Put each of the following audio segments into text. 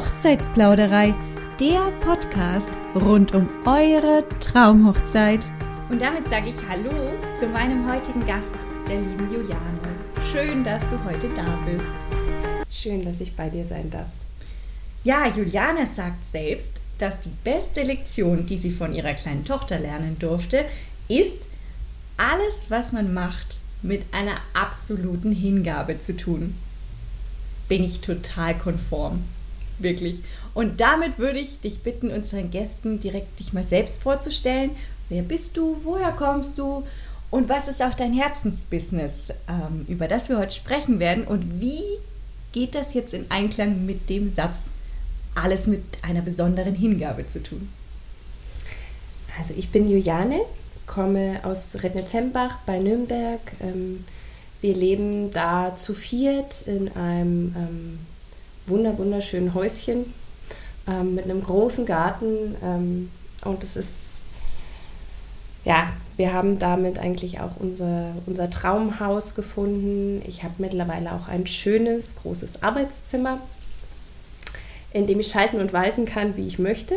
Hochzeitsplauderei, der Podcast rund um eure Traumhochzeit. Und damit sage ich Hallo zu meinem heutigen Gast, der lieben Juliane. Schön, dass du heute da bist. Schön, dass ich bei dir sein darf. Ja, Juliane sagt selbst, dass die beste Lektion, die sie von ihrer kleinen Tochter lernen durfte, ist, alles, was man macht, mit einer absoluten Hingabe zu tun. Bin ich total konform. Wirklich. Und damit würde ich dich bitten, unseren Gästen direkt dich mal selbst vorzustellen. Wer bist du? Woher kommst du? Und was ist auch dein Herzensbusiness, ähm, über das wir heute sprechen werden? Und wie geht das jetzt in Einklang mit dem Satz, alles mit einer besonderen Hingabe zu tun? Also ich bin Juliane, komme aus Rednitzembach bei Nürnberg. Ähm, wir leben da zu viert in einem ähm, wunder wunderschönen Häuschen ähm, mit einem großen Garten ähm, und es ist ja, wir haben damit eigentlich auch unser, unser Traumhaus gefunden. Ich habe mittlerweile auch ein schönes, großes Arbeitszimmer, in dem ich schalten und walten kann, wie ich möchte.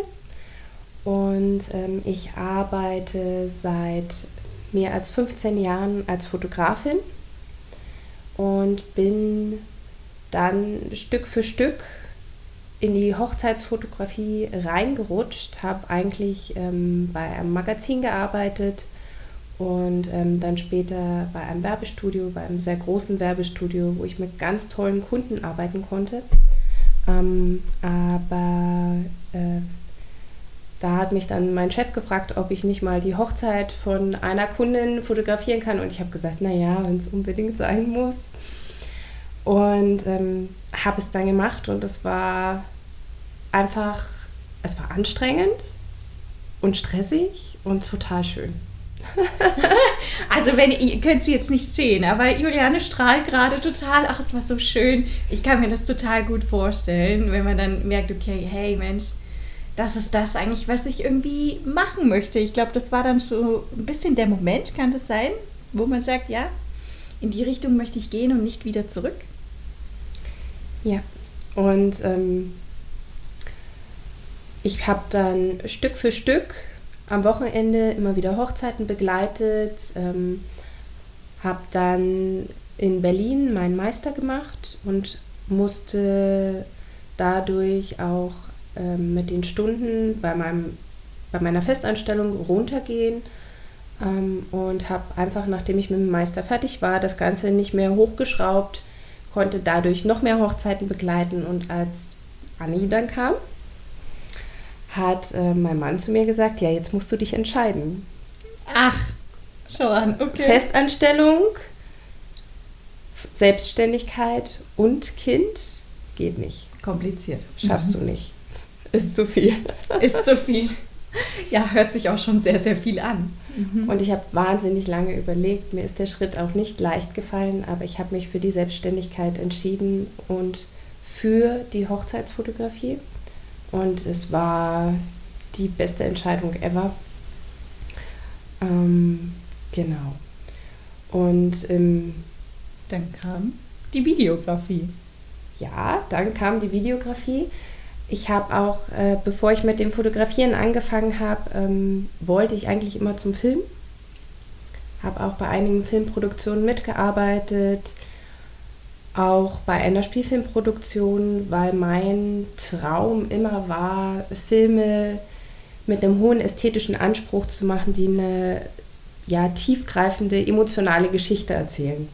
Und ähm, ich arbeite seit mehr als 15 Jahren als Fotografin und bin dann Stück für Stück in die Hochzeitsfotografie reingerutscht, habe eigentlich ähm, bei einem Magazin gearbeitet und ähm, dann später bei einem Werbestudio, bei einem sehr großen Werbestudio, wo ich mit ganz tollen Kunden arbeiten konnte. Ähm, aber äh, da hat mich dann mein Chef gefragt, ob ich nicht mal die Hochzeit von einer Kundin fotografieren kann. Und ich habe gesagt, naja, wenn es unbedingt sein muss. Und ähm, habe es dann gemacht und es war einfach, es war anstrengend und stressig und total schön. also wenn ihr könnt sie jetzt nicht sehen, aber Juliane strahlt gerade total. Ach, es war so schön. Ich kann mir das total gut vorstellen, wenn man dann merkt, okay, hey Mensch, das ist das eigentlich, was ich irgendwie machen möchte. Ich glaube, das war dann so ein bisschen der Moment, kann das sein, wo man sagt, ja, in die Richtung möchte ich gehen und nicht wieder zurück. Ja, und ähm, ich habe dann Stück für Stück am Wochenende immer wieder Hochzeiten begleitet, ähm, habe dann in Berlin meinen Meister gemacht und musste dadurch auch ähm, mit den Stunden bei, meinem, bei meiner Festanstellung runtergehen ähm, und habe einfach, nachdem ich mit dem Meister fertig war, das Ganze nicht mehr hochgeschraubt konnte dadurch noch mehr Hochzeiten begleiten. Und als Anni dann kam, hat äh, mein Mann zu mir gesagt, ja, jetzt musst du dich entscheiden. Ach, schau an, okay. Festanstellung, Selbstständigkeit und Kind geht nicht. Kompliziert. Schaffst mhm. du nicht. Ist zu viel. Ist zu viel. Ja, hört sich auch schon sehr, sehr viel an. Mhm. Und ich habe wahnsinnig lange überlegt. Mir ist der Schritt auch nicht leicht gefallen, aber ich habe mich für die Selbstständigkeit entschieden und für die Hochzeitsfotografie. Und es war die beste Entscheidung ever. Ähm, genau. Und ähm, dann kam die Videografie. Ja, dann kam die Videografie ich habe auch, äh, bevor ich mit dem Fotografieren angefangen habe, ähm, wollte ich eigentlich immer zum Film. Habe auch bei einigen Filmproduktionen mitgearbeitet, auch bei einer Spielfilmproduktion, weil mein Traum immer war, Filme mit einem hohen ästhetischen Anspruch zu machen, die eine ja, tiefgreifende, emotionale Geschichte erzählen.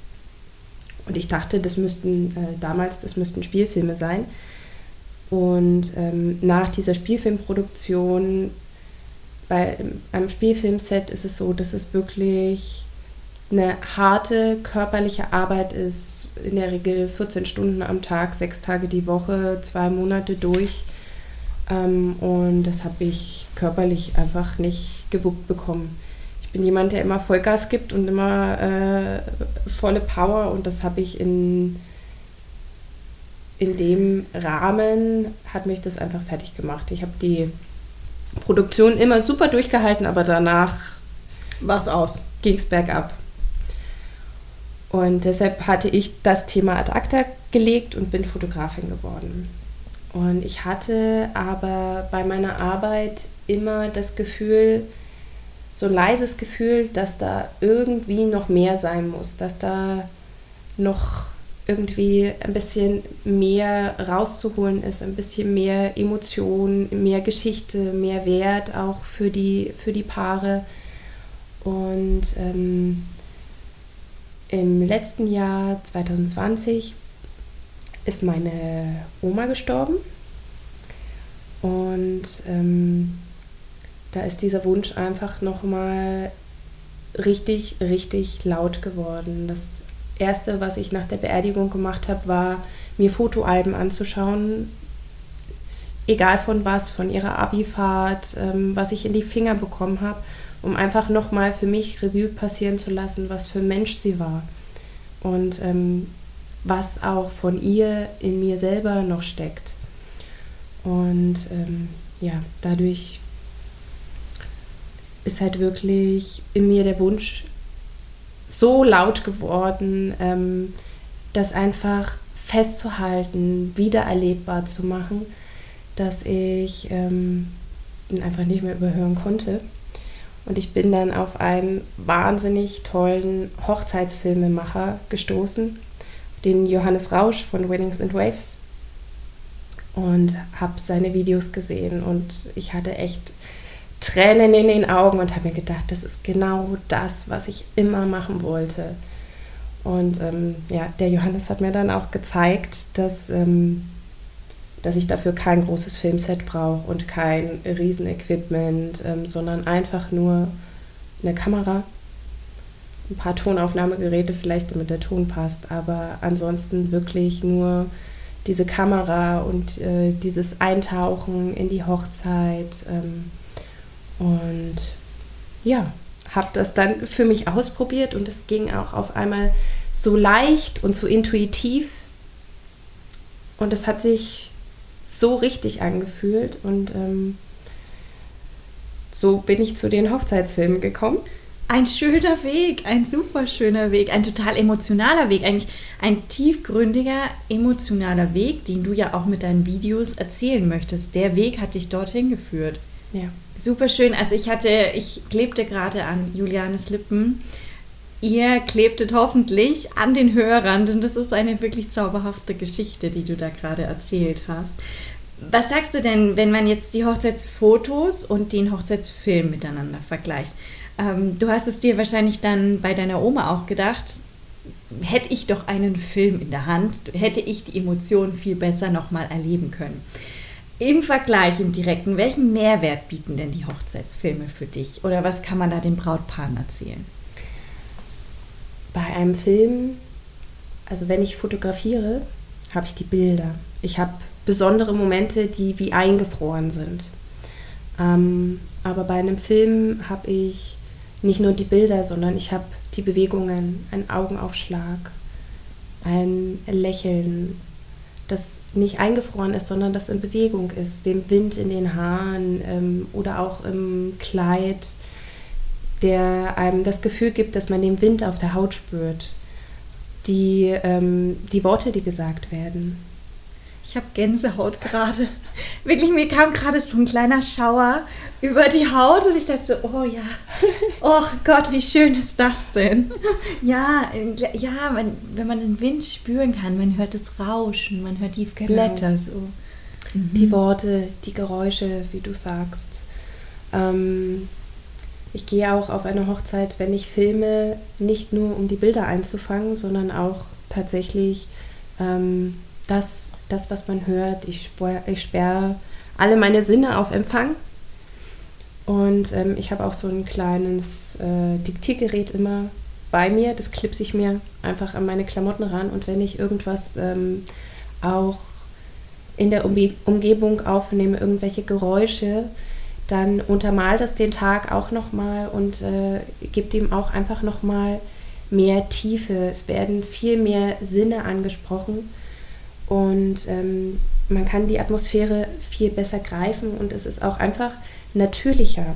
Und ich dachte, das müssten äh, damals, das müssten Spielfilme sein. Und ähm, nach dieser Spielfilmproduktion, bei einem Spielfilmset ist es so, dass es wirklich eine harte körperliche Arbeit ist, in der Regel 14 Stunden am Tag, sechs Tage die Woche, zwei Monate durch. Ähm, und das habe ich körperlich einfach nicht gewuppt bekommen. Ich bin jemand, der immer Vollgas gibt und immer äh, volle Power und das habe ich in in dem Rahmen hat mich das einfach fertig gemacht. Ich habe die Produktion immer super durchgehalten, aber danach war es aus. Ging es bergab. Und deshalb hatte ich das Thema ad acta gelegt und bin Fotografin geworden. Und ich hatte aber bei meiner Arbeit immer das Gefühl, so ein leises Gefühl, dass da irgendwie noch mehr sein muss, dass da noch irgendwie ein bisschen mehr rauszuholen ist, ein bisschen mehr Emotion, mehr Geschichte, mehr Wert auch für die, für die Paare. Und ähm, im letzten Jahr 2020 ist meine Oma gestorben. Und ähm, da ist dieser Wunsch einfach nochmal richtig, richtig laut geworden. Das Erste, was ich nach der Beerdigung gemacht habe, war, mir Fotoalben anzuschauen, egal von was, von ihrer Abifahrt, ähm, was ich in die Finger bekommen habe, um einfach nochmal für mich Revue passieren zu lassen, was für ein Mensch sie war. Und ähm, was auch von ihr in mir selber noch steckt. Und ähm, ja, dadurch ist halt wirklich in mir der Wunsch so laut geworden, ähm, das einfach festzuhalten, wieder erlebbar zu machen, dass ich ähm, ihn einfach nicht mehr überhören konnte. Und ich bin dann auf einen wahnsinnig tollen Hochzeitsfilmemacher gestoßen, den Johannes Rausch von Winnings and Waves. Und habe seine Videos gesehen und ich hatte echt Tränen in den Augen und habe mir gedacht, das ist genau das, was ich immer machen wollte. Und ähm, ja, der Johannes hat mir dann auch gezeigt, dass, ähm, dass ich dafür kein großes Filmset brauche und kein Riesenequipment, ähm, sondern einfach nur eine Kamera, ein paar Tonaufnahmegeräte vielleicht, damit der Ton passt, aber ansonsten wirklich nur diese Kamera und äh, dieses Eintauchen in die Hochzeit ähm, und ja, habe das dann für mich ausprobiert und es ging auch auf einmal so leicht und so intuitiv. Und es hat sich so richtig angefühlt und ähm, so bin ich zu den Hochzeitsfilmen gekommen. Ein schöner Weg, ein super schöner Weg, ein total emotionaler Weg, eigentlich ein tiefgründiger, emotionaler Weg, den du ja auch mit deinen Videos erzählen möchtest. Der Weg hat dich dorthin geführt. Ja. Super schön. Also ich hatte, ich klebte gerade an Julianes Lippen. Ihr klebtet hoffentlich an den Hörern, denn das ist eine wirklich zauberhafte Geschichte, die du da gerade erzählt hast. Was sagst du denn, wenn man jetzt die Hochzeitsfotos und den Hochzeitsfilm miteinander vergleicht? Ähm, du hast es dir wahrscheinlich dann bei deiner Oma auch gedacht, hätte ich doch einen Film in der Hand, hätte ich die Emotionen viel besser nochmal erleben können. Im Vergleich, im direkten, welchen Mehrwert bieten denn die Hochzeitsfilme für dich? Oder was kann man da den Brautpaaren erzählen? Bei einem Film, also wenn ich fotografiere, habe ich die Bilder. Ich habe besondere Momente, die wie eingefroren sind. Ähm, aber bei einem Film habe ich nicht nur die Bilder, sondern ich habe die Bewegungen, einen Augenaufschlag, ein Lächeln, das nicht eingefroren ist, sondern das in Bewegung ist, dem Wind in den Haaren ähm, oder auch im Kleid, der einem das Gefühl gibt, dass man den Wind auf der Haut spürt, die, ähm, die Worte, die gesagt werden. Ich habe Gänsehaut gerade. Wirklich, mir kam gerade so ein kleiner Schauer über die Haut und ich dachte so, oh ja, oh Gott, wie schön ist das denn? Ja, ja, man, wenn man den Wind spüren kann, man hört das Rauschen, man hört die genau. Blätter so. Mhm. Die Worte, die Geräusche, wie du sagst. Ähm, ich gehe auch auf eine Hochzeit, wenn ich filme, nicht nur um die Bilder einzufangen, sondern auch tatsächlich ähm, das, das, was man hört. Ich, sperre, ich sperre alle meine Sinne auf Empfang und ähm, ich habe auch so ein kleines äh, Diktiergerät immer bei mir. Das klipse ich mir einfach an meine Klamotten ran. Und wenn ich irgendwas ähm, auch in der Umge Umgebung aufnehme, irgendwelche Geräusche, dann untermal das den Tag auch nochmal und äh, gibt ihm auch einfach nochmal mehr Tiefe. Es werden viel mehr Sinne angesprochen und ähm, man kann die Atmosphäre viel besser greifen und es ist auch einfach natürlicher,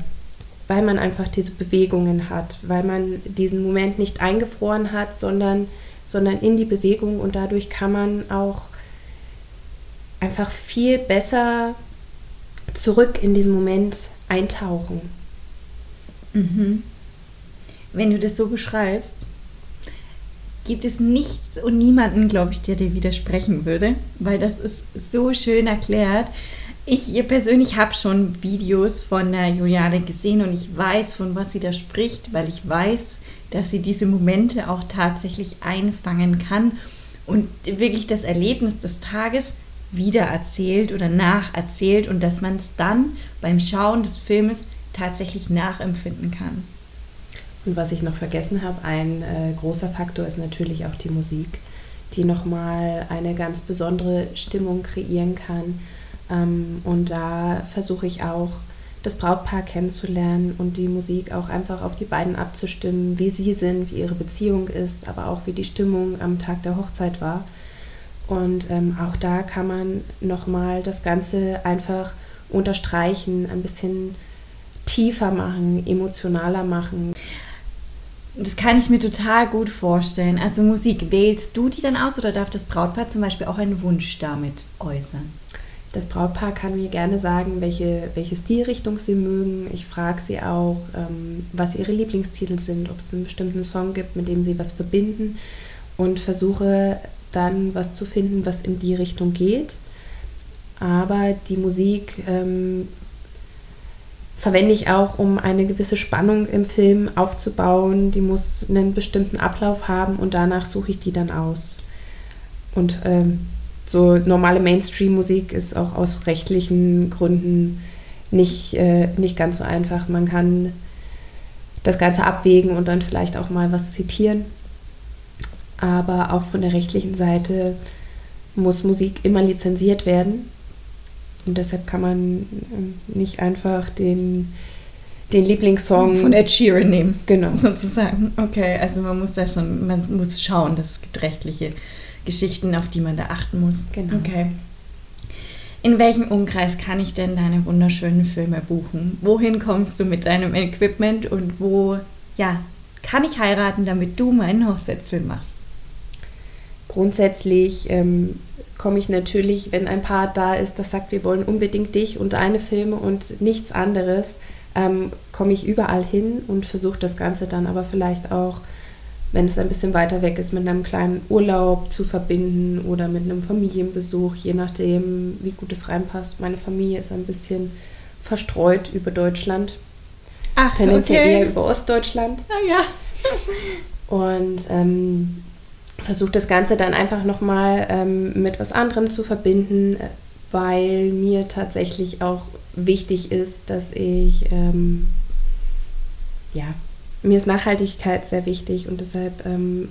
weil man einfach diese Bewegungen hat, weil man diesen Moment nicht eingefroren hat, sondern, sondern in die Bewegung und dadurch kann man auch einfach viel besser zurück in diesen Moment eintauchen. Mhm. Wenn du das so beschreibst, gibt es nichts und niemanden, glaube ich, der dir widersprechen würde, weil das ist so schön erklärt. Ich persönlich habe schon Videos von der Juliane gesehen und ich weiß, von was sie da spricht, weil ich weiß, dass sie diese Momente auch tatsächlich einfangen kann und wirklich das Erlebnis des Tages wiedererzählt oder nacherzählt und dass man es dann beim Schauen des Filmes tatsächlich nachempfinden kann. Und was ich noch vergessen habe, ein äh, großer Faktor ist natürlich auch die Musik, die nochmal eine ganz besondere Stimmung kreieren kann. Ähm, und da versuche ich auch, das Brautpaar kennenzulernen und die Musik auch einfach auf die beiden abzustimmen, wie sie sind, wie ihre Beziehung ist, aber auch wie die Stimmung am Tag der Hochzeit war. Und ähm, auch da kann man nochmal das Ganze einfach unterstreichen, ein bisschen tiefer machen, emotionaler machen. Das kann ich mir total gut vorstellen. Also Musik, wählst du die dann aus oder darf das Brautpaar zum Beispiel auch einen Wunsch damit äußern? Das Brautpaar kann mir gerne sagen, welche, welche Stilrichtung sie mögen. Ich frage sie auch, ähm, was ihre Lieblingstitel sind, ob es einen bestimmten Song gibt, mit dem sie was verbinden und versuche dann was zu finden, was in die Richtung geht. Aber die Musik ähm, verwende ich auch, um eine gewisse Spannung im Film aufzubauen. Die muss einen bestimmten Ablauf haben und danach suche ich die dann aus. Und ähm, so normale Mainstream-Musik ist auch aus rechtlichen Gründen nicht, äh, nicht ganz so einfach. Man kann das Ganze abwägen und dann vielleicht auch mal was zitieren. Aber auch von der rechtlichen Seite muss Musik immer lizenziert werden. Und deshalb kann man ähm, nicht einfach den, den Lieblingssong von Ed Sheeran nehmen. Genau. Sozusagen. Okay, also man muss da schon, man muss schauen, dass es gibt rechtliche Geschichten, auf die man da achten muss. Genau. Okay. In welchem Umkreis kann ich denn deine wunderschönen Filme buchen? Wohin kommst du mit deinem Equipment und wo, ja, kann ich heiraten, damit du meinen Hochzeitsfilm machst? Grundsätzlich ähm, komme ich natürlich, wenn ein Paar da ist, das sagt, wir wollen unbedingt dich und deine Filme und nichts anderes, ähm, komme ich überall hin und versuche das Ganze dann aber vielleicht auch, wenn es ein bisschen weiter weg ist, mit einem kleinen Urlaub zu verbinden oder mit einem Familienbesuch, je nachdem, wie gut es reinpasst. Meine Familie ist ein bisschen verstreut über Deutschland. Ach, tendenziell okay. eher über Ostdeutschland. Ah ja. Und ähm, versuche das Ganze dann einfach nochmal ähm, mit was anderem zu verbinden, weil mir tatsächlich auch wichtig ist, dass ich, ähm, ja, mir ist Nachhaltigkeit sehr wichtig und deshalb ähm,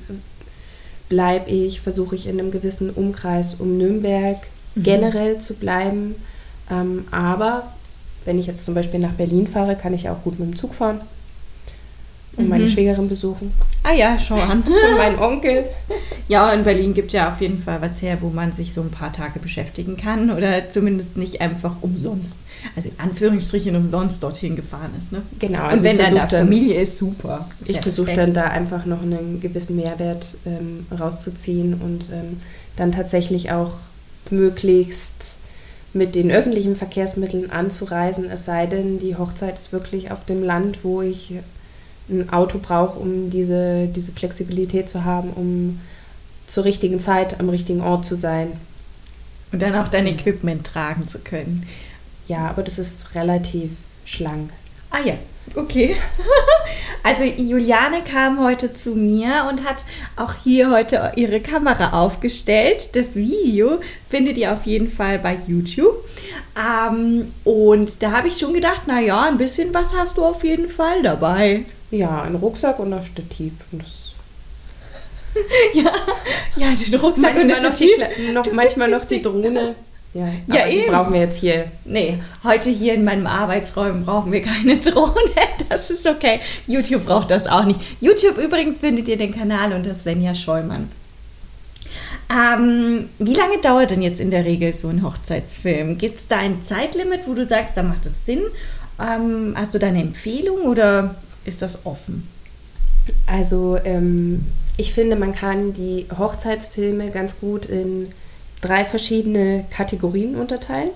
bleibe ich, versuche ich in einem gewissen Umkreis um Nürnberg mhm. generell zu bleiben. Ähm, aber wenn ich jetzt zum Beispiel nach Berlin fahre, kann ich auch gut mit dem Zug fahren und meine Mhm. Schwägerin besuchen Ah ja, schau an. und meinen Onkel. Ja, in Berlin gibt ja auf jeden Fall was her, wo man sich so ein paar Tage beschäftigen kann oder zumindest nicht einfach umsonst, also in Anführungsstrichen umsonst dorthin gefahren ist. Ne? Genau, Und also wenn dann da versuche dann, Familie ist, super. Ist ich ja versuche dann da einfach noch einen gewissen Mehrwert ähm, rauszuziehen und ähm, dann tatsächlich auch möglichst mit den öffentlichen Verkehrsmitteln anzureisen, es sei denn, die Hochzeit ist wirklich auf dem Land, wo ich ein Auto brauche, um diese, diese Flexibilität zu haben, um zur richtigen Zeit am richtigen Ort zu sein. Und dann auch dein Equipment tragen zu können. Ja, aber das ist relativ schlank. Ah ja, okay. Also Juliane kam heute zu mir und hat auch hier heute ihre Kamera aufgestellt. Das Video findet ihr auf jeden Fall bei YouTube. Ähm, und da habe ich schon gedacht, naja, ein bisschen was hast du auf jeden Fall dabei. Ja, ein Rucksack und ein Stativ. Und das Ja, ja den Rucksack und manchmal, das noch die, Stativ. Kle- noch, manchmal noch die Drohne. Ja, Ja, aber die eben. brauchen wir jetzt hier. Nee, heute hier in meinem Arbeitsraum brauchen wir keine Drohne. Das ist okay. YouTube braucht das auch nicht. YouTube übrigens findet ihr den Kanal unter Svenja Scheumann. Ähm, wie lange dauert denn jetzt in der Regel so ein Hochzeitsfilm? Gibt es da ein Zeitlimit, wo du sagst, da macht es Sinn? Ähm, hast du da eine Empfehlung oder ist das offen? Also ähm, ich finde, man kann die Hochzeitsfilme ganz gut in drei verschiedene Kategorien unterteilen.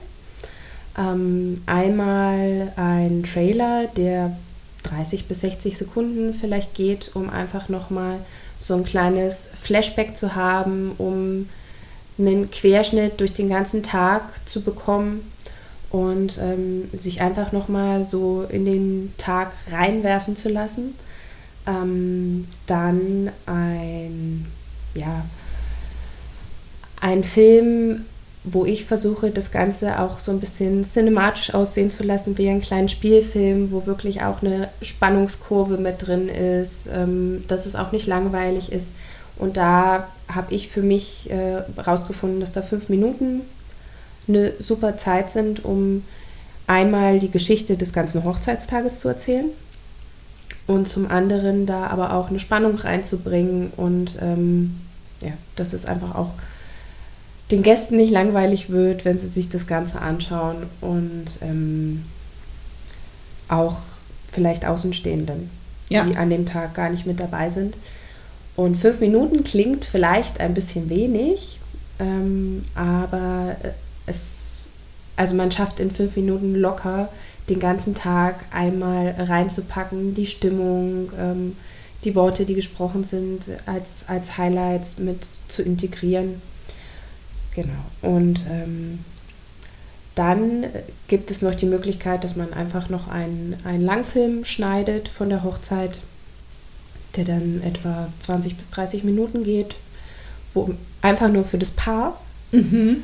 Ähm, einmal ein Trailer, der 30 bis 60 Sekunden vielleicht geht, um einfach nochmal so ein kleines Flashback zu haben, um einen Querschnitt durch den ganzen Tag zu bekommen und ähm, sich einfach nochmal so in den Tag reinwerfen zu lassen. Ähm, dann ein, ja, ein Film, wo ich versuche, das Ganze auch so ein bisschen cinematisch aussehen zu lassen, wie einen kleinen Spielfilm, wo wirklich auch eine Spannungskurve mit drin ist, ähm, dass es auch nicht langweilig ist. Und da habe ich für mich herausgefunden, äh, dass da fünf Minuten eine super Zeit sind, um einmal die Geschichte des ganzen Hochzeitstages zu erzählen und zum anderen da aber auch eine Spannung reinzubringen und ähm, ja, dass es einfach auch den Gästen nicht langweilig wird, wenn sie sich das Ganze anschauen und ähm, auch vielleicht Außenstehenden, ja. die an dem Tag gar nicht mit dabei sind. Und fünf Minuten klingt vielleicht ein bisschen wenig, ähm, aber es, also man schafft in fünf Minuten locker den ganzen Tag einmal reinzupacken, die Stimmung, ähm, die Worte, die gesprochen sind, als, als Highlights mit zu integrieren. Genau. Und ähm, dann gibt es noch die Möglichkeit, dass man einfach noch einen, einen Langfilm schneidet von der Hochzeit, der dann etwa 20 bis 30 Minuten geht, wo einfach nur für das Paar. Mhm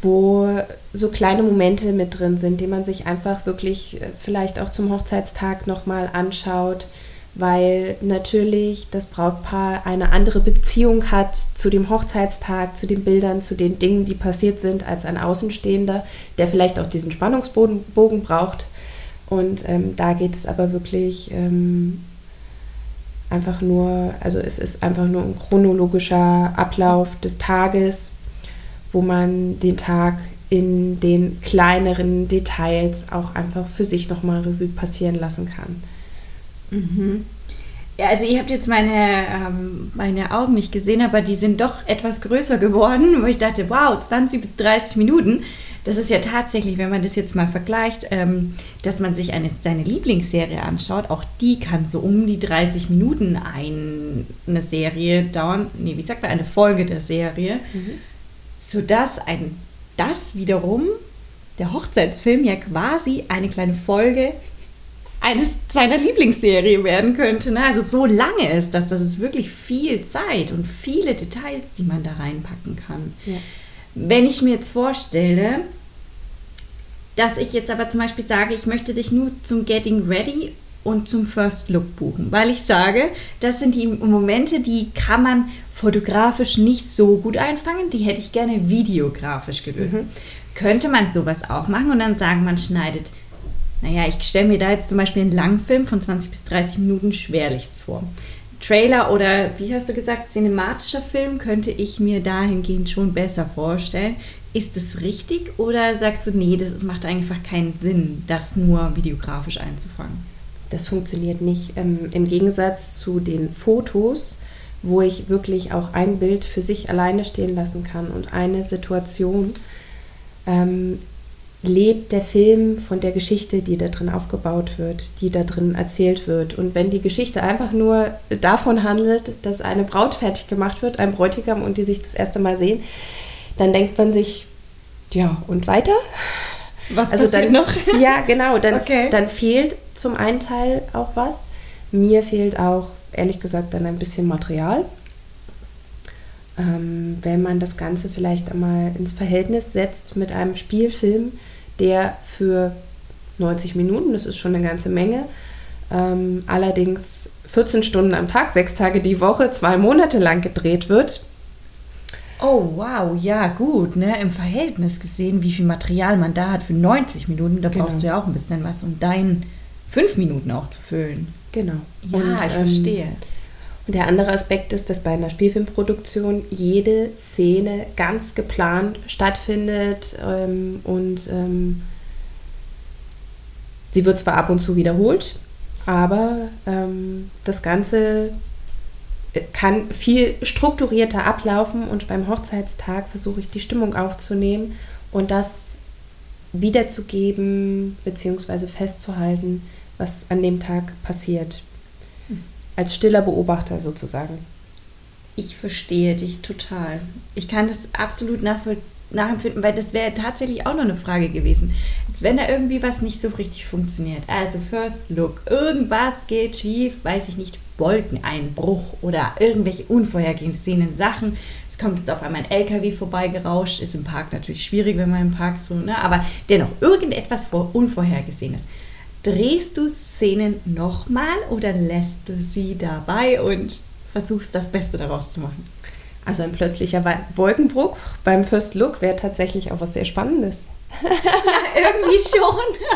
wo so kleine Momente mit drin sind, die man sich einfach wirklich äh, vielleicht auch zum Hochzeitstag nochmal anschaut, weil natürlich das Brautpaar eine andere Beziehung hat zu dem Hochzeitstag, zu den Bildern, zu den Dingen, die passiert sind, als ein Außenstehender, der vielleicht auch diesen Spannungsbogen braucht. Und ähm, da geht es aber wirklich ähm, einfach nur, also es ist einfach nur ein chronologischer Ablauf des Tages, wo man den Tag in den kleineren Details auch einfach für sich nochmal Revue passieren lassen kann. Mhm. Ja, also ihr habt jetzt meine, ähm, meine Augen nicht gesehen, aber die sind doch etwas größer geworden, wo ich dachte, wow, 20 bis 30 Minuten. Das ist ja tatsächlich, wenn man das jetzt mal vergleicht, ähm, dass man sich eine, seine Lieblingsserie anschaut, auch die kann so um die 30 Minuten ein, eine Serie dauern. Nee, wie sagt man, eine Folge der Serie. Mhm sodass ein, das wiederum, der Hochzeitsfilm, ja quasi eine kleine Folge eines seiner Lieblingsserie werden könnte. Ne? Also so lange ist das, das ist wirklich viel Zeit und viele Details, die man da reinpacken kann. Ja. Wenn ich mir jetzt vorstelle, dass ich jetzt aber zum Beispiel sage, ich möchte dich nur zum Getting Ready und zum First Look buchen, weil ich sage, das sind die Momente, die kann man fotografisch nicht so gut einfangen, die hätte ich gerne videografisch gelöst. Mhm. Könnte man sowas auch machen und dann sagen, man schneidet, naja, ich stelle mir da jetzt zum Beispiel einen Langfilm von 20 bis 30 Minuten schwerlichst vor. Trailer oder, wie hast du gesagt, cinematischer Film könnte ich mir dahingehend schon besser vorstellen. Ist das richtig oder sagst du, nee, das macht einfach keinen Sinn, das nur videografisch einzufangen? Das funktioniert nicht. Ähm, Im Gegensatz zu den Fotos wo ich wirklich auch ein Bild für sich alleine stehen lassen kann und eine Situation, ähm, lebt der Film von der Geschichte, die da drin aufgebaut wird, die da drin erzählt wird. Und wenn die Geschichte einfach nur davon handelt, dass eine Braut fertig gemacht wird, ein Bräutigam und die sich das erste Mal sehen, dann denkt man sich, ja, und weiter? Was also passiert dann, noch? Ja, genau. Dann, okay. dann fehlt zum einen Teil auch was. Mir fehlt auch ehrlich gesagt dann ein bisschen Material. Ähm, wenn man das Ganze vielleicht einmal ins Verhältnis setzt mit einem Spielfilm, der für 90 Minuten, das ist schon eine ganze Menge, ähm, allerdings 14 Stunden am Tag, sechs Tage die Woche, zwei Monate lang gedreht wird. Oh, wow, ja, gut, ne? Im Verhältnis gesehen, wie viel Material man da hat für 90 Minuten, da genau. brauchst du ja auch ein bisschen was, um deinen fünf Minuten auch zu füllen. Genau. Ja, und, ich ähm, verstehe. Und der andere Aspekt ist, dass bei einer Spielfilmproduktion jede Szene ganz geplant stattfindet ähm, und ähm, sie wird zwar ab und zu wiederholt, aber ähm, das Ganze kann viel strukturierter ablaufen und beim Hochzeitstag versuche ich die Stimmung aufzunehmen und das wiederzugeben bzw. festzuhalten, was an dem Tag passiert. Als stiller Beobachter sozusagen. Ich verstehe dich total. Ich kann das absolut nachempfinden, weil das wäre tatsächlich auch noch eine Frage gewesen. Als wenn da irgendwie was nicht so richtig funktioniert. Also First Look, irgendwas geht schief, weiß ich nicht, Wolkeneinbruch oder irgendwelche unvorhergesehenen Sachen. Es kommt jetzt auf einmal ein LKW vorbeigerauscht, ist im Park natürlich schwierig, wenn man im Park so, ne? aber dennoch irgendetwas vor Unvorhergesehenes. Drehst du Szenen nochmal oder lässt du sie dabei und versuchst das Beste daraus zu machen? Also ein plötzlicher Wolkenbruch beim First Look wäre tatsächlich auch was sehr Spannendes. irgendwie schon.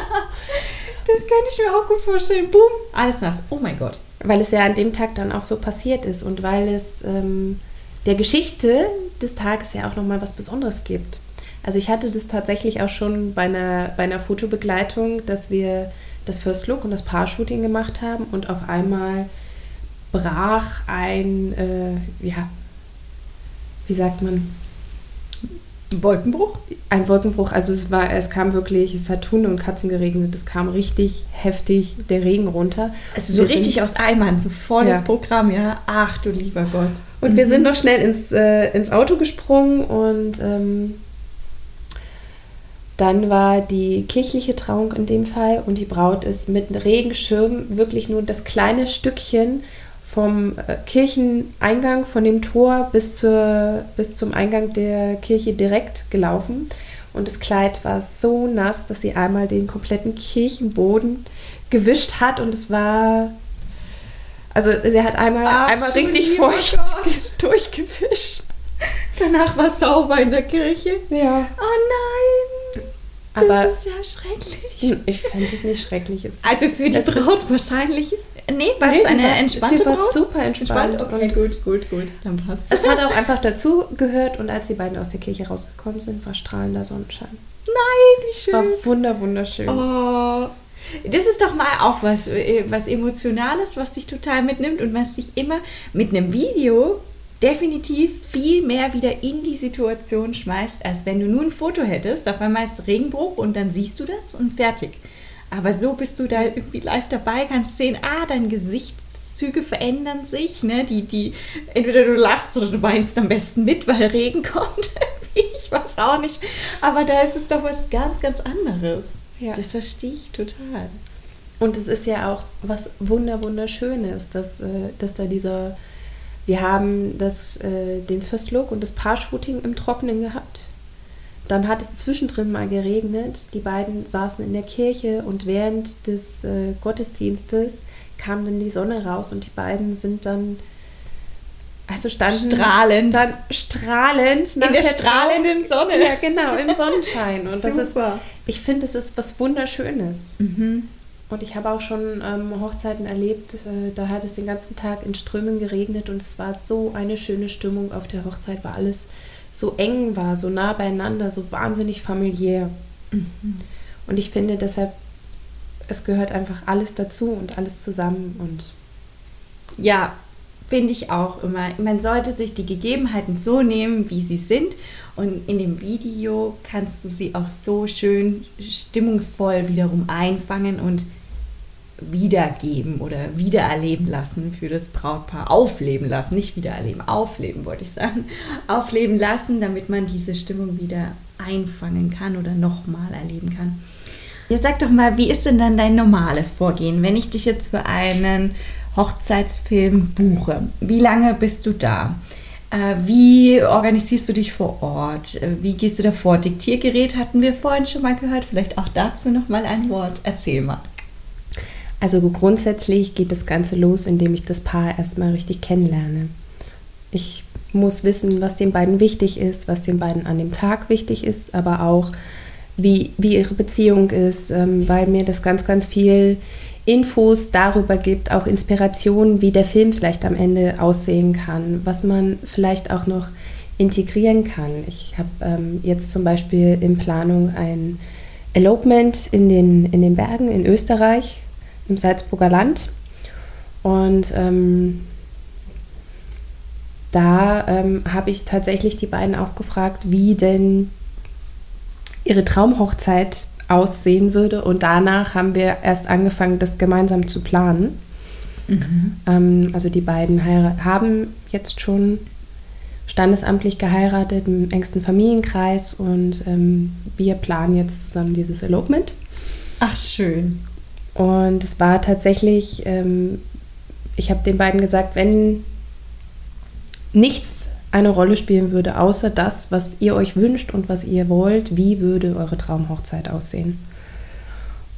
Das kann ich mir auch gut vorstellen. Boom, alles nass. Oh mein Gott. Weil es ja an dem Tag dann auch so passiert ist und weil es ähm, der Geschichte des Tages ja auch nochmal was Besonderes gibt. Also ich hatte das tatsächlich auch schon bei einer, bei einer Fotobegleitung, dass wir das First Look und das Paar-Shooting gemacht haben und auf einmal brach ein, äh, ja, wie sagt man? Wolkenbruch? Ein Wolkenbruch, also es war, es kam wirklich, es hat Hunde und Katzen geregnet, es kam richtig heftig der Regen runter. Also so wir richtig sind, aus Eimern, so volles ja. Programm, ja. Ach du lieber Gott. Und mhm. wir sind noch schnell ins, äh, ins Auto gesprungen und ähm, dann war die kirchliche Trauung in dem Fall und die Braut ist mit Regenschirm wirklich nur das kleine Stückchen vom äh, Kircheneingang, von dem Tor bis, zur, bis zum Eingang der Kirche direkt gelaufen. Und das Kleid war so nass, dass sie einmal den kompletten Kirchenboden gewischt hat. Und es war. Also, sie hat einmal, Ach, einmal richtig feucht durchgewischt. Danach war es sauber in der Kirche. Ja. Oh nein! Aber das ist ja schrecklich. Ich fände es nicht schrecklich. Es, also für die Braut wahrscheinlich. Nee, war nee, es eine war, entspannte sie war Braut? super entspannt. entspannt? Okay, gut, gut, gut. Dann passt es. hat auch einfach dazu gehört und als die beiden aus der Kirche rausgekommen sind, war strahlender Sonnenschein. Nein, wie schön. Es war wunder, wunderschön. Oh. Das ist doch mal auch was, äh, was Emotionales, was dich total mitnimmt und was dich immer mit einem Video definitiv viel mehr wieder in die Situation schmeißt, als wenn du nur ein Foto hättest. Auf einmal ist Regenbruch und dann siehst du das und fertig. Aber so bist du da irgendwie live dabei, kannst sehen, ah, dein Gesichtszüge verändern sich, ne? Die, die, entweder du lachst oder du weinst am besten mit, weil Regen kommt. ich weiß auch nicht. Aber da ist es doch was ganz, ganz anderes. Ja. Das verstehe ich total. Und es ist ja auch was wunder wunderschönes, dass, äh, dass da dieser wir haben das, äh, den First Look und das Paar-Shooting im Trockenen gehabt. Dann hat es zwischendrin mal geregnet. Die beiden saßen in der Kirche und während des äh, Gottesdienstes kam dann die Sonne raus und die beiden sind dann also standen strahlend dann strahlend in der, der strahlenden Sonne. Ja, genau, im Sonnenschein und das ist ich finde, es ist was wunderschönes. Mhm. Und ich habe auch schon ähm, Hochzeiten erlebt, äh, da hat es den ganzen Tag in Strömen geregnet und es war so eine schöne Stimmung auf der Hochzeit, weil alles so eng war, so nah beieinander, so wahnsinnig familiär. Mhm. Und ich finde deshalb, es gehört einfach alles dazu und alles zusammen und ja, finde ich auch immer. Man sollte sich die Gegebenheiten so nehmen, wie sie sind. Und in dem Video kannst du sie auch so schön stimmungsvoll wiederum einfangen und wiedergeben oder wiedererleben lassen für das Brautpaar. Aufleben lassen, nicht wiedererleben, aufleben wollte ich sagen. Aufleben lassen, damit man diese Stimmung wieder einfangen kann oder nochmal erleben kann. Ja, sag doch mal, wie ist denn dann dein normales Vorgehen, wenn ich dich jetzt für einen Hochzeitsfilm buche? Wie lange bist du da? Äh, wie organisierst du dich vor Ort? Äh, wie gehst du da vor? Diktiergerät hatten wir vorhin schon mal gehört. Vielleicht auch dazu noch mal ein Wort. Erzähl mal. Also grundsätzlich geht das Ganze los, indem ich das Paar erstmal richtig kennenlerne. Ich muss wissen, was den beiden wichtig ist, was den beiden an dem Tag wichtig ist, aber auch, wie, wie ihre Beziehung ist, ähm, weil mir das ganz, ganz viel Infos darüber gibt, auch Inspirationen, wie der Film vielleicht am Ende aussehen kann, was man vielleicht auch noch integrieren kann. Ich habe ähm, jetzt zum Beispiel in Planung ein Elopement in den, in den Bergen in Österreich im Salzburger Land. Und ähm, da ähm, habe ich tatsächlich die beiden auch gefragt, wie denn ihre Traumhochzeit aussehen würde. Und danach haben wir erst angefangen, das gemeinsam zu planen. Mhm. Ähm, also die beiden haben jetzt schon standesamtlich geheiratet im engsten Familienkreis und ähm, wir planen jetzt zusammen dieses Elopement. Ach, schön. Und es war tatsächlich, ähm, ich habe den beiden gesagt, wenn nichts eine Rolle spielen würde, außer das, was ihr euch wünscht und was ihr wollt, wie würde eure Traumhochzeit aussehen?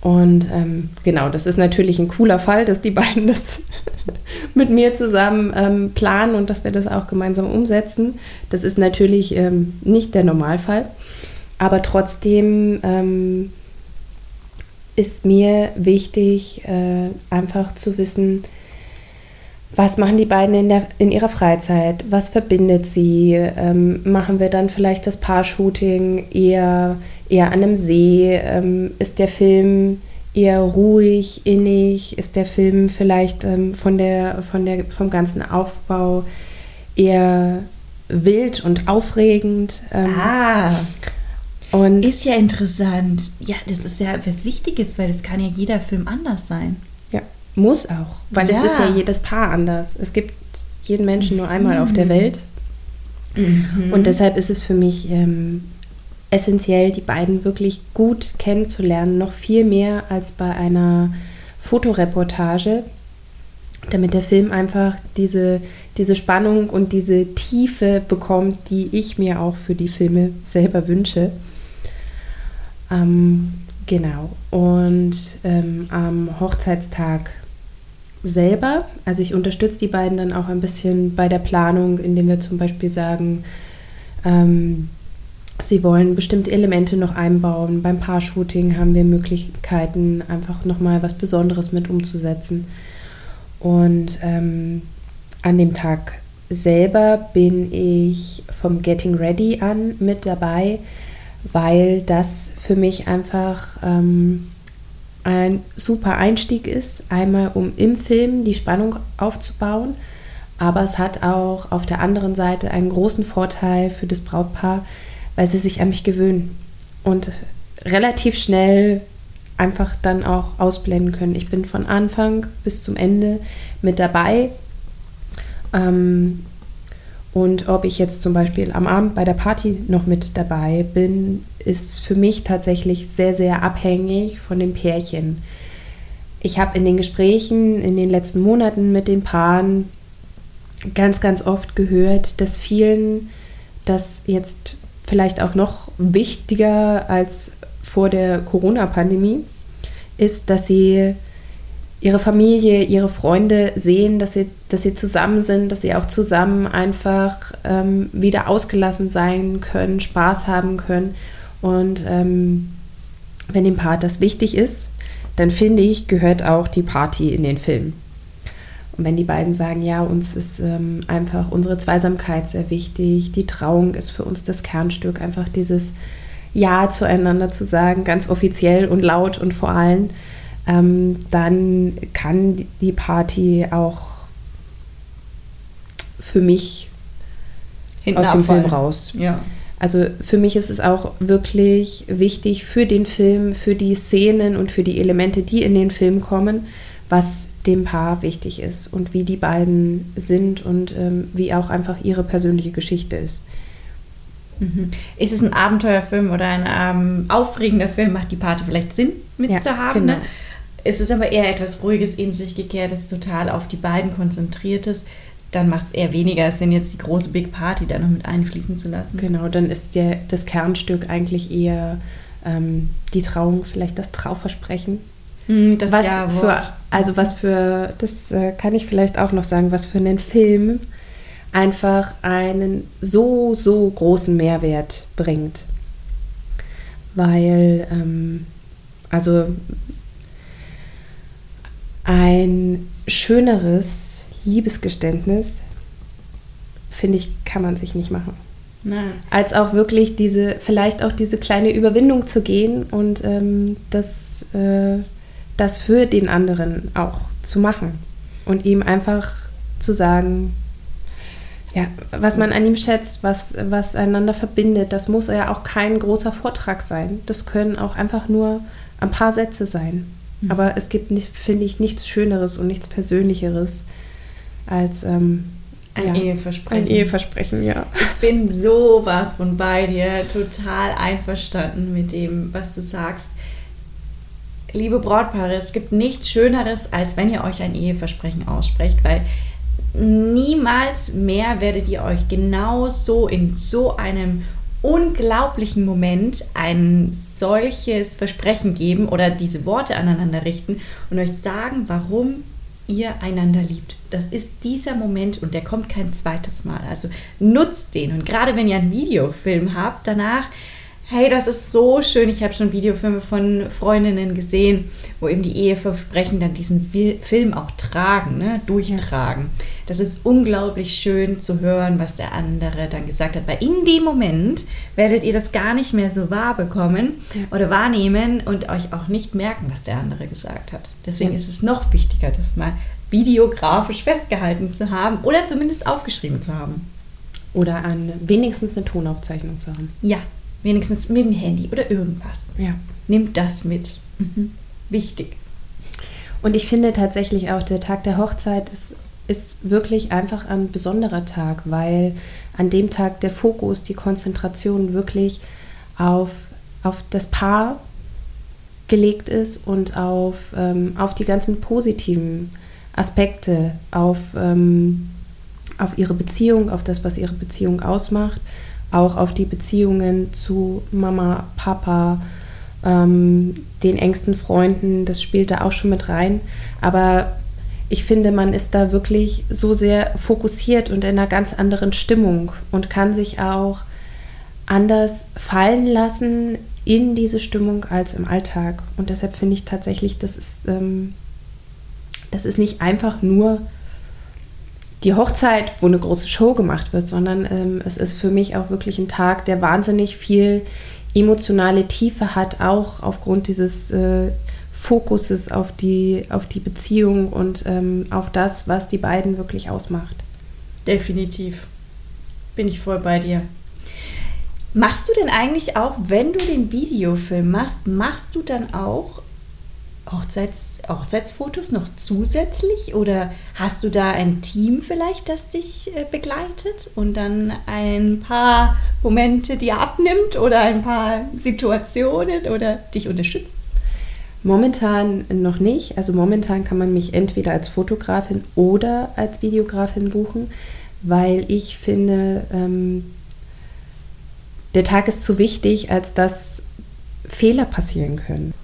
Und ähm, genau, das ist natürlich ein cooler Fall, dass die beiden das mit mir zusammen ähm, planen und dass wir das auch gemeinsam umsetzen. Das ist natürlich ähm, nicht der Normalfall, aber trotzdem ähm, ist mir wichtig, äh, einfach zu wissen, was machen die beiden in, der, in ihrer Freizeit? Was verbindet sie? Ähm, machen wir dann vielleicht das Paar-Shooting eher, eher an einem See? Ähm, ist der Film eher ruhig, innig? Ist der Film vielleicht ähm, von der, von der, vom ganzen Aufbau eher wild und aufregend? Ähm, ah. Und ist ja interessant. Ja, das ist ja was Wichtiges, weil das kann ja jeder Film anders sein. Muss auch, weil ja. es ist ja jedes Paar anders. Es gibt jeden Menschen nur einmal mhm. auf der mhm. Welt. Mhm. Und deshalb ist es für mich ähm, essentiell, die beiden wirklich gut kennenzulernen, noch viel mehr als bei einer Fotoreportage, damit der Film einfach diese, diese Spannung und diese Tiefe bekommt, die ich mir auch für die Filme selber wünsche. Ähm, genau. Und ähm, am Hochzeitstag selber. Also ich unterstütze die beiden dann auch ein bisschen bei der Planung, indem wir zum Beispiel sagen, ähm, sie wollen bestimmte Elemente noch einbauen. Beim Paar-Shooting haben wir Möglichkeiten, einfach nochmal was Besonderes mit umzusetzen. Und ähm, an dem Tag selber bin ich vom Getting Ready an mit dabei, weil das für mich einfach ähm, ein super Einstieg ist, einmal um im Film die Spannung aufzubauen, aber es hat auch auf der anderen Seite einen großen Vorteil für das Brautpaar, weil sie sich an mich gewöhnen und relativ schnell einfach dann auch ausblenden können. Ich bin von Anfang bis zum Ende mit dabei. Ähm, und ob ich jetzt zum Beispiel am Abend bei der Party noch mit dabei bin, ist für mich tatsächlich sehr, sehr abhängig von dem Pärchen. Ich habe in den Gesprächen in den letzten Monaten mit den Paaren ganz, ganz oft gehört, dass vielen das jetzt vielleicht auch noch wichtiger als vor der Corona-Pandemie ist, dass sie ihre Familie, ihre Freunde sehen, dass sie, dass sie zusammen sind, dass sie auch zusammen einfach ähm, wieder ausgelassen sein können, Spaß haben können. Und ähm, wenn dem Paar das wichtig ist, dann finde ich, gehört auch die Party in den Film. Und wenn die beiden sagen, ja, uns ist ähm, einfach unsere Zweisamkeit sehr wichtig, die Trauung ist für uns das Kernstück, einfach dieses Ja zueinander zu sagen, ganz offiziell und laut und vor allem, ähm, dann kann die Party auch für mich Hinten aus dem Film raus. Ja. Also für mich ist es auch wirklich wichtig für den Film, für die Szenen und für die Elemente, die in den Film kommen, was dem Paar wichtig ist und wie die beiden sind und ähm, wie auch einfach ihre persönliche Geschichte ist. Mhm. Ist es ein Abenteuerfilm oder ein ähm, aufregender Film? Macht die Party vielleicht Sinn mitzuhaben? Ja, genau. ne? Es ist aber eher etwas Ruhiges, in sich gekehrtes, total auf die beiden konzentriertes. Dann macht es eher weniger Sinn, jetzt die große Big Party da noch mit einfließen zu lassen. Genau, dann ist der, das Kernstück eigentlich eher ähm, die Trauung, vielleicht das Trauversprechen. Mm, das was für, also was für, das äh, kann ich vielleicht auch noch sagen, was für einen Film einfach einen so, so großen Mehrwert bringt. Weil, ähm, also ein schöneres Liebesgeständnis, finde ich, kann man sich nicht machen. Nein. Als auch wirklich diese, vielleicht auch diese kleine Überwindung zu gehen und ähm, das, äh, das für den anderen auch zu machen. Und ihm einfach zu sagen, Ja, was man an ihm schätzt, was, was einander verbindet, das muss ja auch kein großer Vortrag sein. Das können auch einfach nur ein paar Sätze sein. Mhm. Aber es gibt, finde ich, nichts Schöneres und nichts Persönlicheres als ähm, ein ja, Eheversprechen. Ein Eheversprechen, ja. Ich bin sowas von bei dir, total einverstanden mit dem, was du sagst. Liebe Brautpaare, es gibt nichts Schöneres, als wenn ihr euch ein Eheversprechen aussprecht, weil niemals mehr werdet ihr euch genau so in so einem unglaublichen Moment ein solches Versprechen geben oder diese Worte aneinander richten und euch sagen, warum ihr einander liebt. Das ist dieser Moment und der kommt kein zweites Mal. Also nutzt den und gerade wenn ihr einen Videofilm habt, danach hey, das ist so schön. Ich habe schon Videofilme von Freundinnen gesehen, wo eben die Eheversprechen dann diesen Film auch tragen, ne? durchtragen. Ja. Das ist unglaublich schön zu hören, was der andere dann gesagt hat. Weil in dem Moment werdet ihr das gar nicht mehr so wahr bekommen ja. oder wahrnehmen und euch auch nicht merken, was der andere gesagt hat. Deswegen ja. ist es noch wichtiger, das mal videografisch festgehalten zu haben oder zumindest aufgeschrieben zu haben. Oder an wenigstens eine Tonaufzeichnung zu haben. Ja, Wenigstens mit dem Handy oder irgendwas. Ja. Nimmt das mit. Mhm. Wichtig. Und ich finde tatsächlich auch, der Tag der Hochzeit ist, ist wirklich einfach ein besonderer Tag, weil an dem Tag der Fokus, die Konzentration wirklich auf, auf das Paar gelegt ist und auf, ähm, auf die ganzen positiven Aspekte, auf, ähm, auf ihre Beziehung, auf das, was ihre Beziehung ausmacht auch auf die Beziehungen zu Mama, Papa, ähm, den engsten Freunden, das spielt da auch schon mit rein. Aber ich finde, man ist da wirklich so sehr fokussiert und in einer ganz anderen Stimmung und kann sich auch anders fallen lassen in diese Stimmung als im Alltag. Und deshalb finde ich tatsächlich, das ist, ähm, das ist nicht einfach nur die Hochzeit, wo eine große Show gemacht wird, sondern ähm, es ist für mich auch wirklich ein Tag, der wahnsinnig viel emotionale Tiefe hat, auch aufgrund dieses äh, Fokuses auf die, auf die Beziehung und ähm, auf das, was die beiden wirklich ausmacht. Definitiv. Bin ich voll bei dir. Machst du denn eigentlich auch, wenn du den Videofilm machst, machst du dann auch Hochzeits, Hochzeitsfotos noch zusätzlich oder hast du da ein Team vielleicht, das dich äh, begleitet und dann ein paar Momente dir abnimmt oder ein paar Situationen oder dich unterstützt? Momentan noch nicht. Also momentan kann man mich entweder als Fotografin oder als Videografin buchen, weil ich finde, ähm, der Tag ist zu wichtig, als dass Fehler passieren können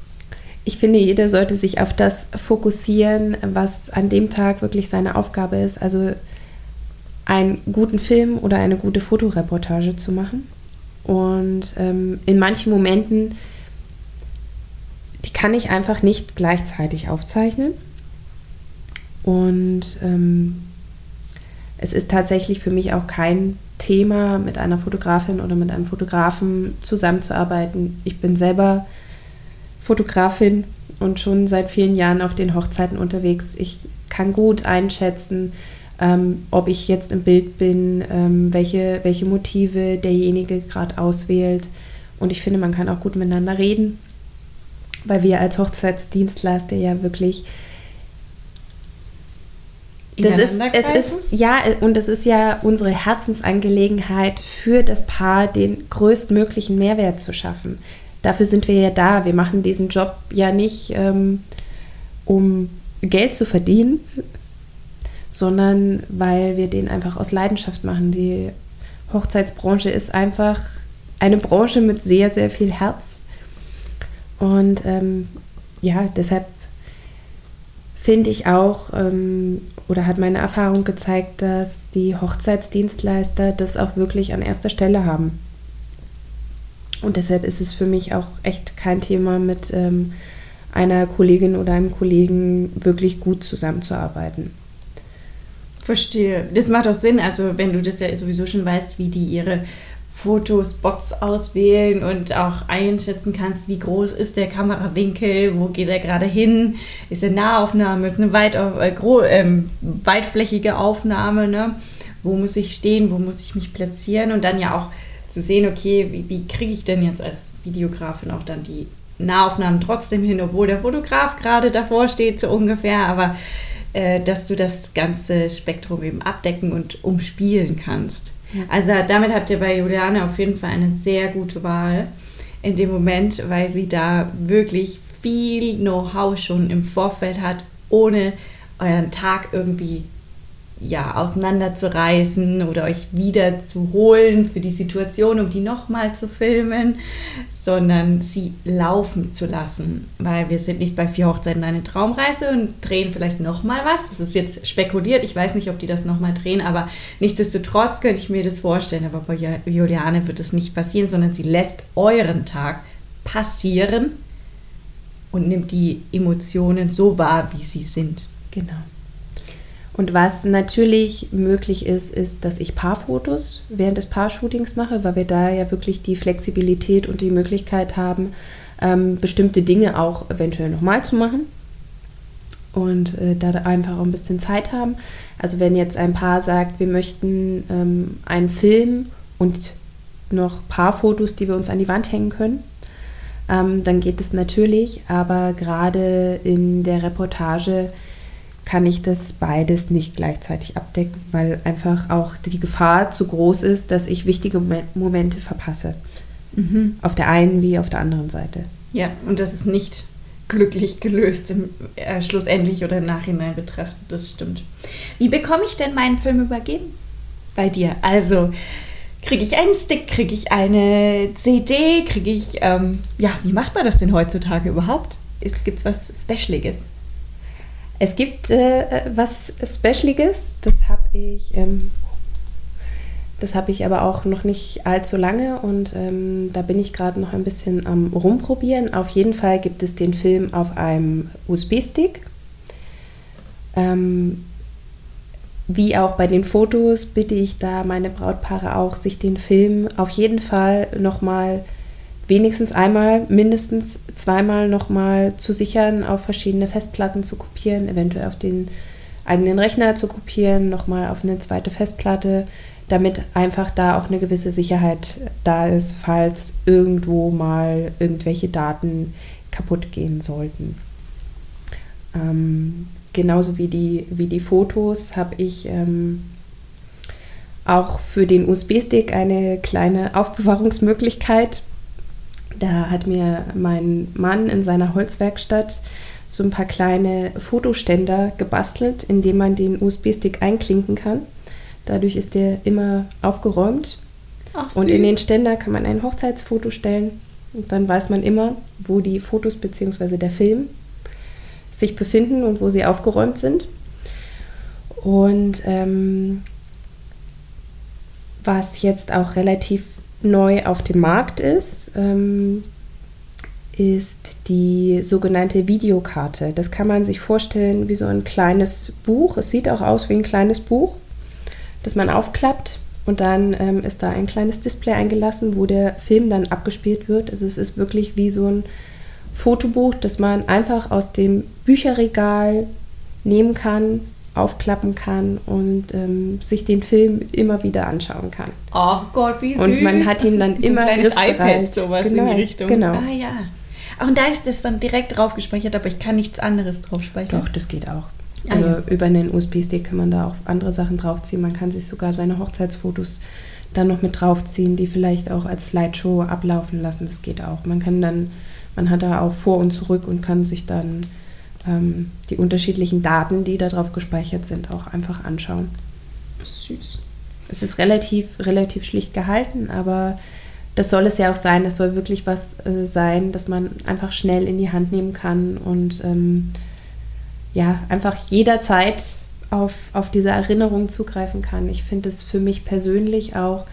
ich finde, jeder sollte sich auf das fokussieren, was an dem Tag wirklich seine Aufgabe ist. Also einen guten Film oder eine gute Fotoreportage zu machen. Und ähm, in manchen Momenten, die kann ich einfach nicht gleichzeitig aufzeichnen. Und ähm, es ist tatsächlich für mich auch kein Thema, mit einer Fotografin oder mit einem Fotografen zusammenzuarbeiten. Ich bin selber Fotografin und schon seit vielen Jahren auf den Hochzeiten unterwegs. Ich kann gut einschätzen, ähm, ob ich jetzt im Bild bin, ähm, welche, welche Motive derjenige gerade auswählt. Und ich finde, man kann auch gut miteinander reden, weil wir als Hochzeitsdienstleister ja wirklich das ist, es ist, ja, und es ist ja unsere Herzensangelegenheit, für das Paar den größtmöglichen Mehrwert zu schaffen dafür sind wir ja da. Wir machen diesen Job ja nicht, ähm, um Geld zu verdienen, sondern weil wir den einfach aus Leidenschaft machen. Die Hochzeitsbranche ist einfach eine Branche mit sehr, sehr viel Herz. Und ähm, ja, deshalb finde ich auch, ähm, oder hat meine Erfahrung gezeigt, dass die Hochzeitsdienstleister das auch wirklich an erster Stelle haben. Und deshalb ist es für mich auch echt kein Thema, mit ähm, einer Kollegin oder einem Kollegen wirklich gut zusammenzuarbeiten. Verstehe. Das macht auch Sinn. Also wenn du das ja sowieso schon weißt, wie die ihre Fotospots auswählen und auch einschätzen kannst, wie groß ist der Kamerawinkel, wo geht er gerade hin, ist eine Nahaufnahme, ist eine weit, äh, ähm, weitflächige Aufnahme, ne? wo muss ich stehen, wo muss ich mich platzieren und dann ja auch zu sehen, okay, wie, wie kriege ich denn jetzt als Videografin auch dann die Nahaufnahmen trotzdem hin, obwohl der Fotograf gerade davor steht, so ungefähr, aber äh, dass du das ganze Spektrum eben abdecken und umspielen kannst. Also damit habt ihr bei Juliane auf jeden Fall eine sehr gute Wahl in dem Moment, weil sie da wirklich viel Know-how schon im Vorfeld hat, ohne euren Tag irgendwie ja, auseinanderzureißen oder euch wieder zu holen für die Situation, um die nochmal zu filmen, sondern sie laufen zu lassen. Weil wir sind nicht bei vier Hochzeiten eine Traumreise und drehen vielleicht nochmal was. Das ist jetzt spekuliert. Ich weiß nicht, ob die das nochmal drehen, aber nichtsdestotrotz könnte ich mir das vorstellen. Aber bei Juliane wird das nicht passieren, sondern sie lässt euren Tag passieren und nimmt die Emotionen so wahr, wie sie sind. Genau. Und was natürlich möglich ist, ist, dass ich Paarfotos während des Paarshootings mache, weil wir da ja wirklich die Flexibilität und die Möglichkeit haben, ähm, bestimmte Dinge auch eventuell nochmal zu machen und äh, da einfach auch ein bisschen Zeit haben. Also wenn jetzt ein Paar sagt, wir möchten ähm, einen Film und noch Paarfotos, die wir uns an die Wand hängen können, ähm, dann geht es natürlich, aber gerade in der Reportage kann ich das beides nicht gleichzeitig abdecken, weil einfach auch die Gefahr zu groß ist, dass ich wichtige Momente verpasse. Mhm. Auf der einen wie auf der anderen Seite. Ja, und das ist nicht glücklich gelöst im, äh, schlussendlich oder im Nachhinein betrachtet, das stimmt. Wie bekomme ich denn meinen Film übergeben? Bei dir. Also, kriege ich einen Stick, kriege ich eine CD, kriege ich, ähm, ja, wie macht man das denn heutzutage überhaupt? Gibt es was Specialiges? Es gibt äh, was Specialiges, das habe ich, ähm, das ich aber auch noch nicht allzu lange und ähm, da bin ich gerade noch ein bisschen am rumprobieren. Auf jeden Fall gibt es den Film auf einem USB-Stick. Ähm, wie auch bei den Fotos bitte ich da meine Brautpaare auch, sich den Film auf jeden Fall nochmal mal wenigstens einmal, mindestens zweimal nochmal zu sichern, auf verschiedene Festplatten zu kopieren, eventuell auf den eigenen Rechner zu kopieren, nochmal auf eine zweite Festplatte, damit einfach da auch eine gewisse Sicherheit da ist, falls irgendwo mal irgendwelche Daten kaputt gehen sollten. Ähm, genauso wie die, wie die Fotos habe ich ähm, auch für den USB-Stick eine kleine Aufbewahrungsmöglichkeit da hat mir mein Mann in seiner Holzwerkstatt so ein paar kleine Fotoständer gebastelt, in dem man den USB-Stick einklinken kann. Dadurch ist der immer aufgeräumt. Ach, und in den Ständer kann man ein Hochzeitsfoto stellen. Und dann weiß man immer, wo die Fotos bzw. der Film sich befinden und wo sie aufgeräumt sind. Und ähm, was jetzt auch relativ neu auf dem Markt ist, ähm, ist die sogenannte Videokarte. Das kann man sich vorstellen wie so ein kleines Buch. Es sieht auch aus wie ein kleines Buch, das man aufklappt und dann ähm, ist da ein kleines Display eingelassen, wo der Film dann abgespielt wird. Also es ist wirklich wie so ein Fotobuch, das man einfach aus dem Bücherregal nehmen kann, aufklappen kann und ähm, sich den Film immer wieder anschauen kann. Oh Gott, wie süß. Und man hat ihn dann so immer ein kleines iPad, sowas genau, in die Richtung. Genau. Ah ja. Ach, und da ist das dann direkt drauf gespeichert, aber ich kann nichts anderes drauf speichern. Doch, das geht auch. Ah, also ah, ja. über einen USB-Stick kann man da auch andere Sachen draufziehen. Man kann sich sogar seine Hochzeitsfotos dann noch mit draufziehen, die vielleicht auch als Slideshow ablaufen lassen. Das geht auch. Man kann dann, man hat da auch vor und zurück und kann sich dann ähm, die unterschiedlichen Daten, die darauf gespeichert sind, auch einfach anschauen. Süß. Es ist relativ, relativ schlicht gehalten, aber das soll es ja auch sein. Es soll wirklich was äh, sein, das man einfach schnell in die Hand nehmen kann und ähm, ja, einfach jederzeit auf, auf diese Erinnerung zugreifen kann. Ich finde es für mich persönlich auch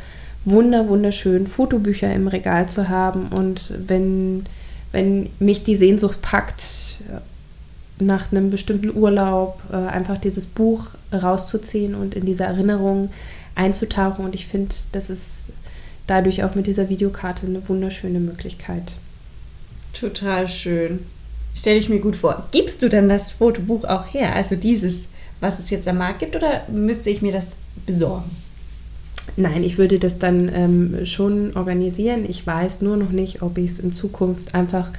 wunder, wunderschön, Fotobücher im Regal zu haben und wenn, wenn mich die Sehnsucht packt, nach einem bestimmten Urlaub äh, einfach dieses Buch rauszuziehen und in diese Erinnerung einzutauchen. Und ich finde, das ist dadurch auch mit dieser Videokarte eine wunderschöne Möglichkeit. Total schön. Stelle ich mir gut vor. Gibst du denn das Fotobuch auch her? Also dieses, was es jetzt am Markt gibt, oder müsste ich mir das besorgen? Nein, ich würde das dann ähm, schon organisieren. Ich weiß nur noch nicht, ob ich es in Zukunft einfach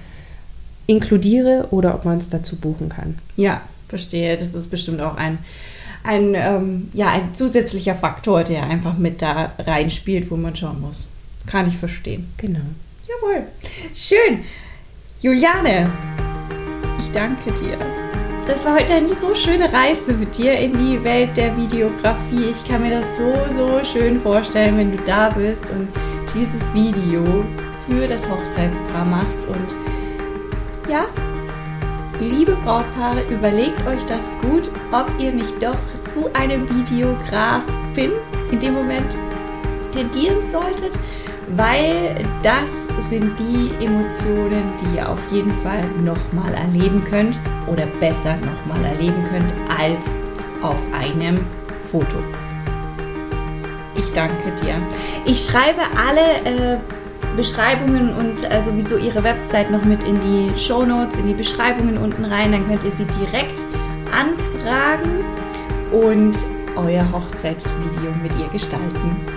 inkludiere oder ob man es dazu buchen kann. Ja, verstehe. Das ist bestimmt auch ein, ein, ähm, ja, ein zusätzlicher Faktor, der einfach mit da reinspielt, wo man schauen muss. Kann ich verstehen. Genau. Jawohl. Schön. Juliane, ich danke dir. Das war heute eine so schöne Reise mit dir in die Welt der Videografie. Ich kann mir das so, so schön vorstellen, wenn du da bist und dieses Video für das Hochzeitspaar machst. Und ja, liebe Brautpaare, überlegt euch das gut, ob ihr nicht doch zu einem Videografin in dem Moment tendieren solltet, weil das sind die Emotionen, die ihr auf jeden Fall nochmal erleben könnt oder besser nochmal erleben könnt als auf einem Foto. Ich danke dir. Ich schreibe alle äh, Beschreibungen und äh, sowieso ihre Website noch mit in die Show Notes, in die Beschreibungen unten rein. Dann könnt ihr sie direkt anfragen und euer Hochzeitsvideo mit ihr gestalten.